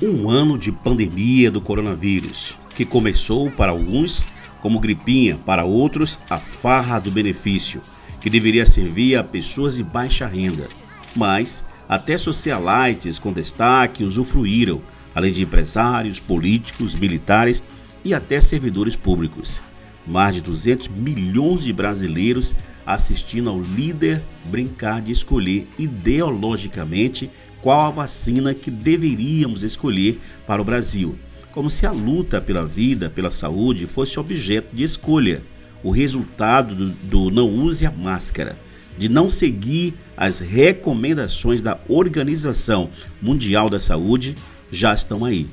Um ano de pandemia do coronavírus, que começou para alguns como gripinha, para outros a farra do benefício, que deveria servir a pessoas de baixa renda. Mas até socialites com destaque usufruíram, além de empresários, políticos, militares e até servidores públicos. Mais de 200 milhões de brasileiros assistindo ao líder brincar de escolher ideologicamente qual a vacina que deveríamos escolher para o Brasil, como se a luta pela vida, pela saúde fosse objeto de escolha, o resultado do, do não use a máscara, de não seguir as recomendações da Organização Mundial da Saúde, já estão aí.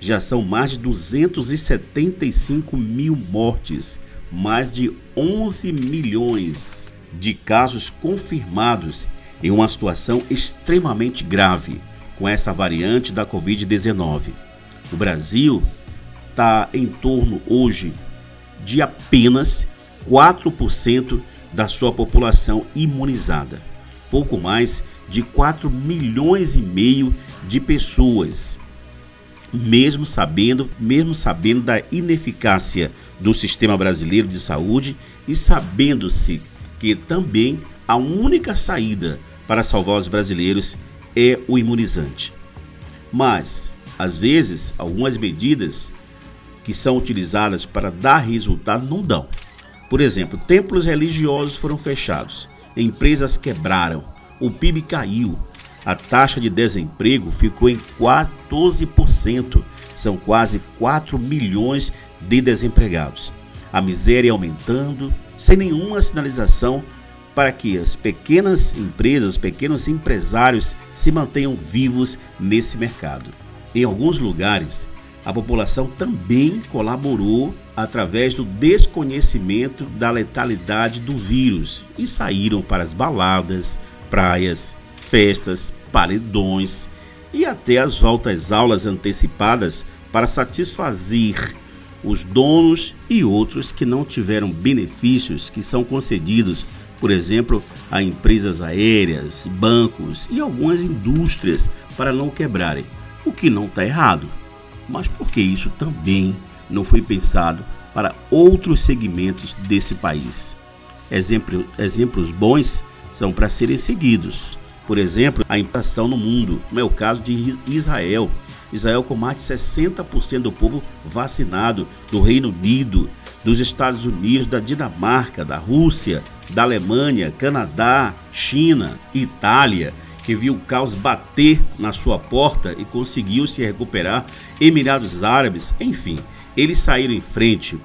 Já são mais de 275 mil mortes, mais de 11 milhões de casos confirmados em uma situação extremamente grave com essa variante da Covid-19. O Brasil está em torno hoje de apenas 4% da sua população imunizada. Pouco mais de 4 milhões e meio de pessoas. Mesmo sabendo, mesmo sabendo da ineficácia do sistema brasileiro de saúde e sabendo-se que também a única saída para salvar os brasileiros é o imunizante. Mas, às vezes, algumas medidas que são utilizadas para dar resultado não dão. Por exemplo, templos religiosos foram fechados, empresas quebraram, o PIB caiu, a taxa de desemprego ficou em 14%, são quase 4 milhões de desempregados. A miséria aumentando, sem nenhuma sinalização para que as pequenas empresas, pequenos empresários se mantenham vivos nesse mercado. Em alguns lugares, a população também colaborou através do desconhecimento da letalidade do vírus e saíram para as baladas, praias, festas, paredões e até as voltas aulas antecipadas para satisfazer os donos e outros que não tiveram benefícios que são concedidos por exemplo, a empresas aéreas, bancos e algumas indústrias para não quebrarem, o que não está errado. Mas por que isso também não foi pensado para outros segmentos desse país? Exemplo, exemplos bons são para serem seguidos. Por exemplo, a inflação no mundo, como é o caso de Israel. Israel com mais de 60% do povo vacinado, do Reino Unido, dos Estados Unidos, da Dinamarca, da Rússia, da Alemanha, Canadá, China, Itália, que viu o caos bater na sua porta e conseguiu se recuperar, Emirados Árabes, enfim, eles saíram em frente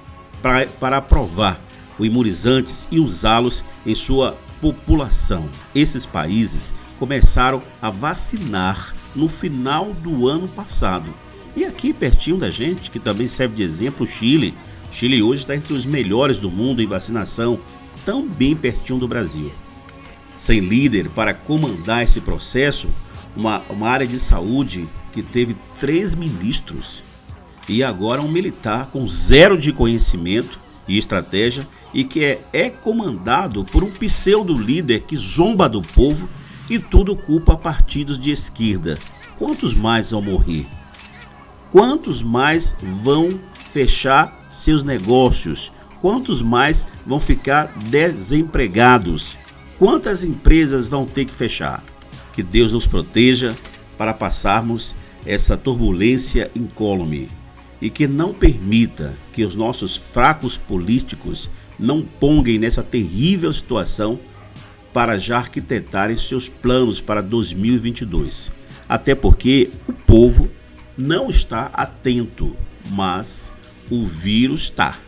para aprovar os imunizantes e usá-los em sua população. Esses países começaram a vacinar no final do ano passado. E aqui pertinho da gente, que também serve de exemplo, o Chile. Chile hoje está entre os melhores do mundo em vacinação, tão bem pertinho do Brasil. Sem líder para comandar esse processo, uma, uma área de saúde que teve três ministros e agora um militar com zero de conhecimento e estratégia e que é, é comandado por um pseudo líder que zomba do povo e tudo culpa partidos de esquerda. Quantos mais vão morrer? Quantos mais vão fechar seus negócios? Quantos mais vão ficar desempregados? Quantas empresas vão ter que fechar? Que Deus nos proteja para passarmos essa turbulência incólume e que não permita que os nossos fracos políticos não ponguem nessa terrível situação para já arquitetarem seus planos para 2022. Até porque o povo não está atento, mas o vírus está.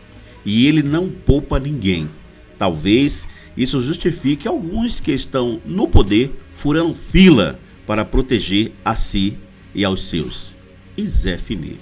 E ele não poupa ninguém. Talvez isso justifique alguns que estão no poder furando fila para proteger a si e aos seus. E Zé Finir.